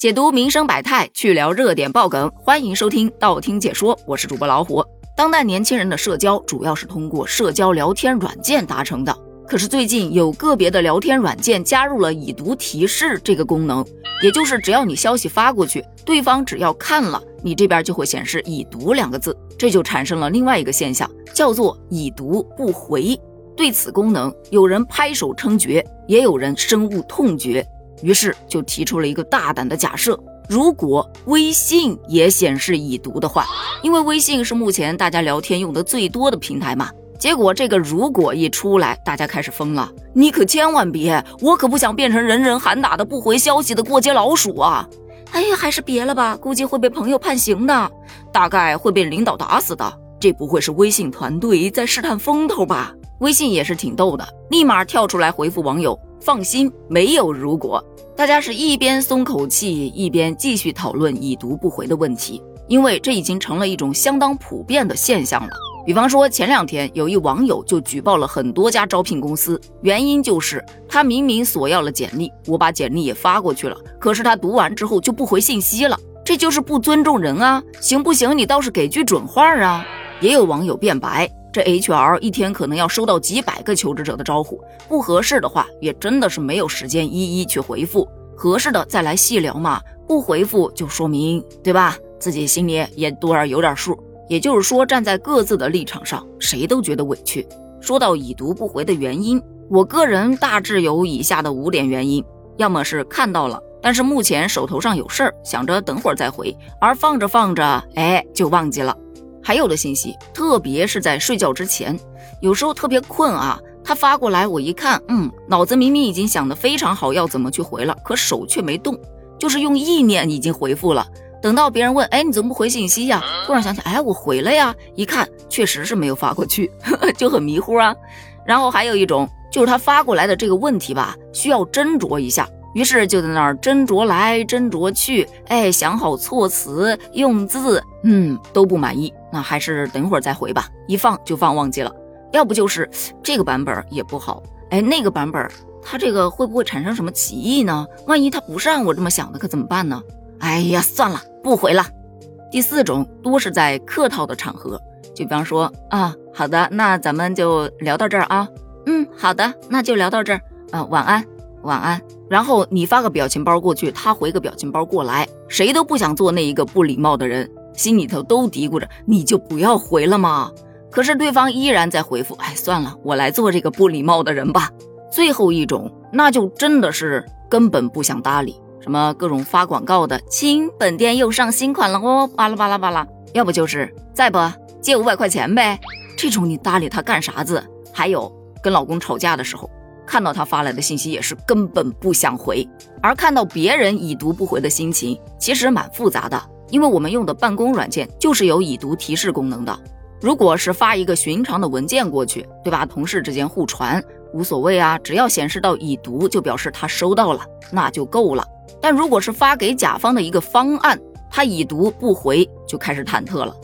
解读民生百态，去聊热点爆梗，欢迎收听道听解说，我是主播老虎。当代年轻人的社交主要是通过社交聊天软件达成的，可是最近有个别的聊天软件加入了已读提示这个功能，也就是只要你消息发过去，对方只要看了，你这边就会显示已读两个字，这就产生了另外一个现象，叫做已读不回。对此功能，有人拍手称绝，也有人深恶痛绝。于是就提出了一个大胆的假设：如果微信也显示已读的话，因为微信是目前大家聊天用的最多的平台嘛。结果这个如果一出来，大家开始疯了。你可千万别，我可不想变成人人喊打的不回消息的过街老鼠啊！哎呀，还是别了吧，估计会被朋友判刑的，大概会被领导打死的。这不会是微信团队在试探风头吧？微信也是挺逗的，立马跳出来回复网友。放心，没有如果。大家是一边松口气，一边继续讨论已读不回的问题，因为这已经成了一种相当普遍的现象了。比方说，前两天有一网友就举报了很多家招聘公司，原因就是他明明索要了简历，我把简历也发过去了，可是他读完之后就不回信息了，这就是不尊重人啊！行不行？你倒是给句准话啊！也有网友辩白。这 HR 一天可能要收到几百个求职者的招呼，不合适的话，也真的是没有时间一一去回复，合适的再来细聊嘛。不回复就说明，对吧？自己心里也多少有点数。也就是说，站在各自的立场上，谁都觉得委屈。说到已读不回的原因，我个人大致有以下的五点原因：要么是看到了，但是目前手头上有事儿，想着等会儿再回，而放着放着，哎，就忘记了。还有的信息，特别是在睡觉之前，有时候特别困啊，他发过来，我一看，嗯，脑子明明已经想得非常好，要怎么去回了，可手却没动，就是用意念已经回复了。等到别人问，哎，你怎么不回信息呀？突然想起，哎，我回了呀，一看确实是没有发过去，就很迷糊啊。然后还有一种，就是他发过来的这个问题吧，需要斟酌一下。于是就在那儿斟酌来斟酌去，哎，想好措辞用字，嗯，都不满意，那还是等会儿再回吧。一放就放忘记了，要不就是这个版本也不好，哎，那个版本它这个会不会产生什么歧义呢？万一它不是按我这么想的，可怎么办呢？哎呀，算了，不回了。第四种多是在客套的场合，就比方说啊，好的，那咱们就聊到这儿啊，嗯，好的，那就聊到这儿，啊，晚安。晚安。然后你发个表情包过去，他回个表情包过来，谁都不想做那一个不礼貌的人，心里头都嘀咕着，你就不要回了嘛。可是对方依然在回复，哎，算了，我来做这个不礼貌的人吧。最后一种，那就真的是根本不想搭理，什么各种发广告的，亲，本店又上新款了哦，巴拉巴拉巴拉。要不就是再不借五百块钱呗，这种你搭理他干啥子？还有跟老公吵架的时候。看到他发来的信息也是根本不想回，而看到别人已读不回的心情其实蛮复杂的，因为我们用的办公软件就是有已读提示功能的。如果是发一个寻常的文件过去，对吧？同事之间互传无所谓啊，只要显示到已读，就表示他收到了，那就够了。但如果是发给甲方的一个方案，他已读不回，就开始忐忑了，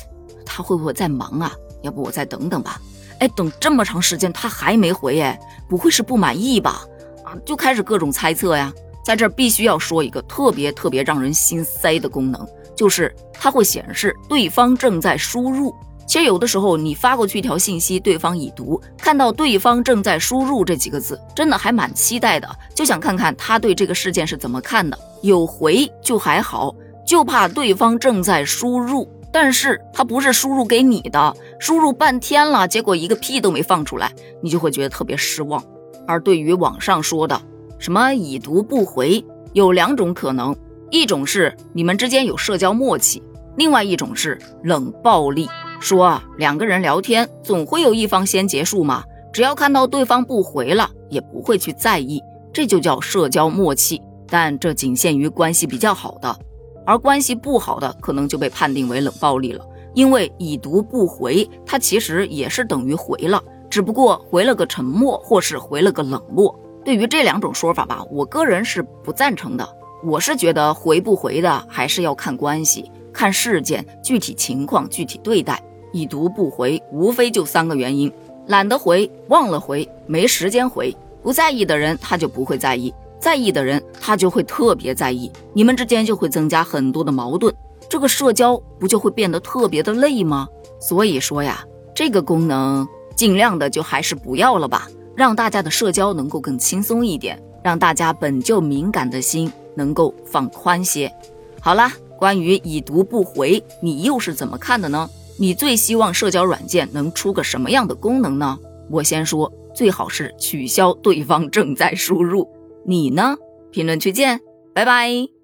他会不会在忙啊？要不我再等等吧。哎，等这么长时间他还没回，哎，不会是不满意吧？啊，就开始各种猜测呀。在这儿必须要说一个特别特别让人心塞的功能，就是它会显示对方正在输入。其实有的时候你发过去一条信息，对方已读，看到对方正在输入这几个字，真的还蛮期待的，就想看看他对这个事件是怎么看的。有回就还好，就怕对方正在输入。但是他不是输入给你的，输入半天了，结果一个屁都没放出来，你就会觉得特别失望。而对于网上说的什么已读不回，有两种可能，一种是你们之间有社交默契，另外一种是冷暴力。说啊，两个人聊天总会有一方先结束嘛，只要看到对方不回了，也不会去在意，这就叫社交默契。但这仅限于关系比较好的。而关系不好的可能就被判定为冷暴力了，因为已读不回，它其实也是等于回了，只不过回了个沉默，或是回了个冷漠。对于这两种说法吧，我个人是不赞成的。我是觉得回不回的还是要看关系、看事件、具体情况具体对待。已读不回，无非就三个原因：懒得回、忘了回、没时间回。不在意的人他就不会在意，在意的人他就会特别在意，你们之间就会增加很多的矛盾，这个社交不就会变得特别的累吗？所以说呀，这个功能尽量的就还是不要了吧，让大家的社交能够更轻松一点，让大家本就敏感的心能够放宽些。好啦，关于已读不回，你又是怎么看的呢？你最希望社交软件能出个什么样的功能呢？我先说，最好是取消对方正在输入。你呢？评论区见，拜拜。